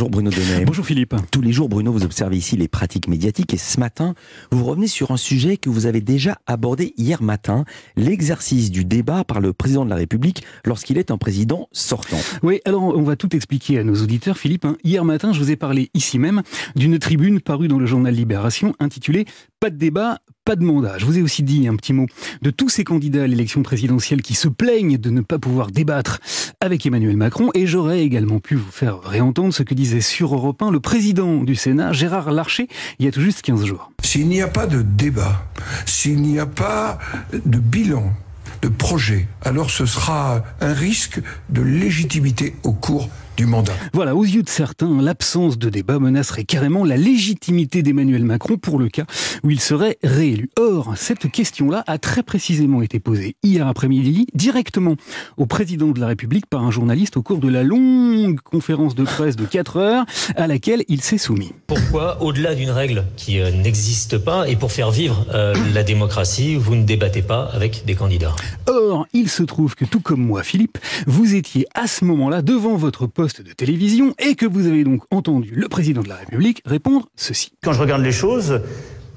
Bonjour Bruno Donnet. Bonjour Philippe. Tous les jours, Bruno, vous observez ici les pratiques médiatiques et ce matin, vous revenez sur un sujet que vous avez déjà abordé hier matin, l'exercice du débat par le président de la République lorsqu'il est un président sortant. Oui, alors on va tout expliquer à nos auditeurs, Philippe. Hein. Hier matin, je vous ai parlé ici même d'une tribune parue dans le journal Libération intitulée Pas de débat, pas de mandat. Je vous ai aussi dit un petit mot de tous ces candidats à l'élection présidentielle qui se plaignent de ne pas pouvoir débattre avec Emmanuel Macron et j'aurais également pu vous faire réentendre ce que disait sur Europe 1 le président du Sénat, Gérard Larcher, il y a tout juste 15 jours. S'il n'y a pas de débat, s'il n'y a pas de bilan, de projet, alors ce sera un risque de légitimité au cours mandat. Voilà, aux yeux de certains, l'absence de débat menacerait carrément la légitimité d'Emmanuel Macron pour le cas où il serait réélu. Or, cette question-là a très précisément été posée hier après-midi directement au président de la République par un journaliste au cours de la longue conférence de presse de 4 heures à laquelle il s'est soumis. Pourquoi, au-delà d'une règle qui euh, n'existe pas et pour faire vivre euh, la démocratie, vous ne débattez pas avec des candidats? Or, il se trouve que tout comme moi, Philippe, vous étiez à ce moment-là devant votre poste de télévision et que vous avez donc entendu le président de la République répondre ceci. Quand je regarde les choses,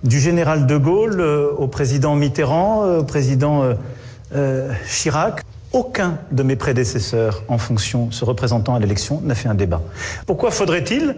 du général de Gaulle euh, au président Mitterrand, euh, au président euh, Chirac, aucun de mes prédécesseurs en fonction, se représentant à l'élection, n'a fait un débat. Pourquoi faudrait-il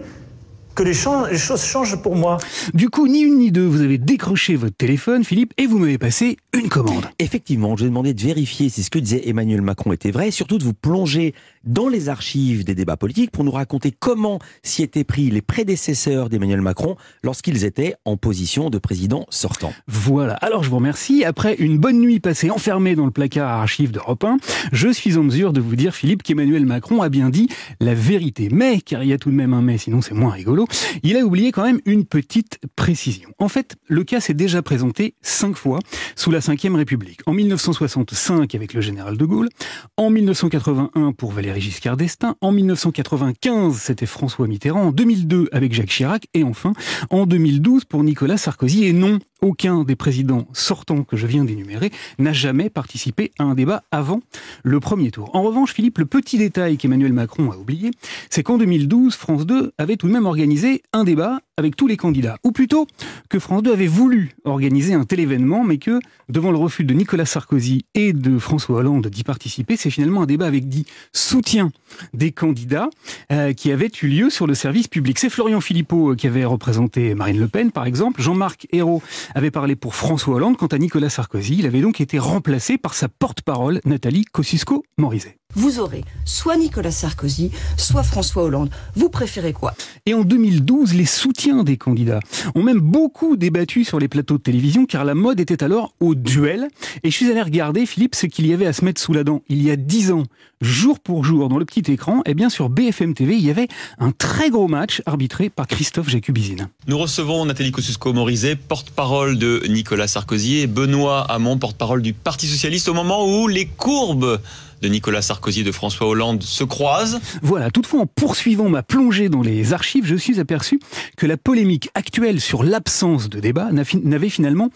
que les, choses changent pour moi. Du coup, ni une ni deux, vous avez décroché votre téléphone, Philippe, et vous m'avez passé une commande. Effectivement, je vous ai demandé de vérifier si ce que disait Emmanuel Macron était vrai, et surtout de vous plonger dans les archives des débats politiques pour nous raconter comment s'y étaient pris les prédécesseurs d'Emmanuel Macron lorsqu'ils étaient en position de président sortant. Voilà, alors je vous remercie. Après une bonne nuit passée enfermée dans le placard à archives d'Europe 1, je suis en mesure de vous dire, Philippe, qu'Emmanuel Macron a bien dit la vérité. Mais, car il y a tout de même un mais, sinon c'est moins rigolo, il a oublié quand même une petite précision. En fait, le cas s'est déjà présenté cinq fois sous la Ve République. En 1965 avec le général de Gaulle, en 1981 pour Valéry Giscard d'Estaing, en 1995 c'était François Mitterrand, en 2002 avec Jacques Chirac et enfin en 2012 pour Nicolas Sarkozy. Et non, aucun des présidents sortants que je viens d'énumérer n'a jamais participé à un débat avant le premier tour. En revanche, Philippe, le petit détail qu'Emmanuel Macron a oublié, c'est qu'en 2012, France 2 avait tout de même organisé un débat avec tous les candidats. Ou plutôt que France 2 avait voulu organiser un tel événement, mais que, devant le refus de Nicolas Sarkozy et de François Hollande d'y participer, c'est finalement un débat avec dit soutien des candidats euh, qui avait eu lieu sur le service public. C'est Florian Philippot euh, qui avait représenté Marine Le Pen, par exemple. Jean-Marc Ayrault avait parlé pour François Hollande. Quant à Nicolas Sarkozy, il avait donc été remplacé par sa porte-parole, Nathalie Kosciusko-Morizet vous aurez soit Nicolas Sarkozy, soit François Hollande. Vous préférez quoi? Et en 2012, les soutiens des candidats ont même beaucoup débattu sur les plateaux de télévision car la mode était alors au duel. Et je suis allé regarder, Philippe, ce qu'il y avait à se mettre sous la dent. Il y a dix ans, jour pour jour, dans le petit écran, et eh bien sur BFM TV, il y avait un très gros match arbitré par Christophe Jacubizine. Nous recevons Nathalie Kosciusko-Morizet, porte-parole de Nicolas Sarkozy, et Benoît Hamon, porte-parole du Parti Socialiste, au moment où les courbes de Nicolas Sarkozy de François Hollande se croisent. Voilà, toutefois en poursuivant ma plongée dans les archives, je suis aperçu que la polémique actuelle sur l'absence de débat n'avait finalement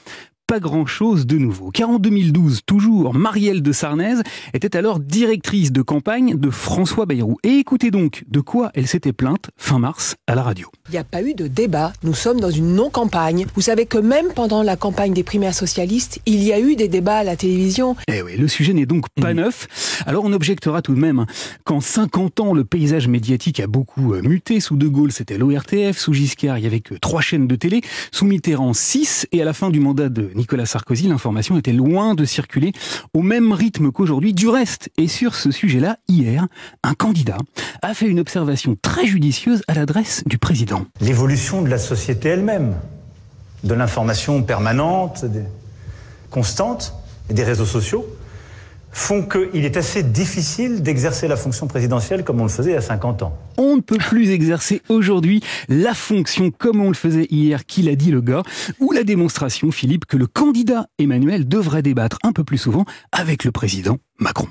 pas grand-chose de nouveau. Car en 2012, toujours, Marielle de Sarnez était alors directrice de campagne de François Bayrou. Et écoutez donc de quoi elle s'était plainte fin mars à la radio. Il n'y a pas eu de débat. Nous sommes dans une non-campagne. Vous savez que même pendant la campagne des primaires socialistes, il y a eu des débats à la télévision. Eh oui, le sujet n'est donc pas mmh. neuf. Alors on objectera tout de même qu'en 50 ans, le paysage médiatique a beaucoup euh, muté. Sous De Gaulle, c'était l'ORTF. Sous Giscard, il y avait que trois chaînes de télé. Sous Mitterrand, six. Et à la fin du mandat de Nicolas Sarkozy, l'information était loin de circuler au même rythme qu'aujourd'hui. Du reste, et sur ce sujet-là, hier, un candidat a fait une observation très judicieuse à l'adresse du président. L'évolution de la société elle-même, de l'information permanente, constante, et des réseaux sociaux, font qu'il est assez difficile d'exercer la fonction présidentielle comme on le faisait a 50 ans. On ne peut plus exercer aujourd'hui la fonction comme on le faisait hier, qu'il a dit le gars, ou la démonstration, Philippe, que le candidat Emmanuel devrait débattre un peu plus souvent avec le président Macron.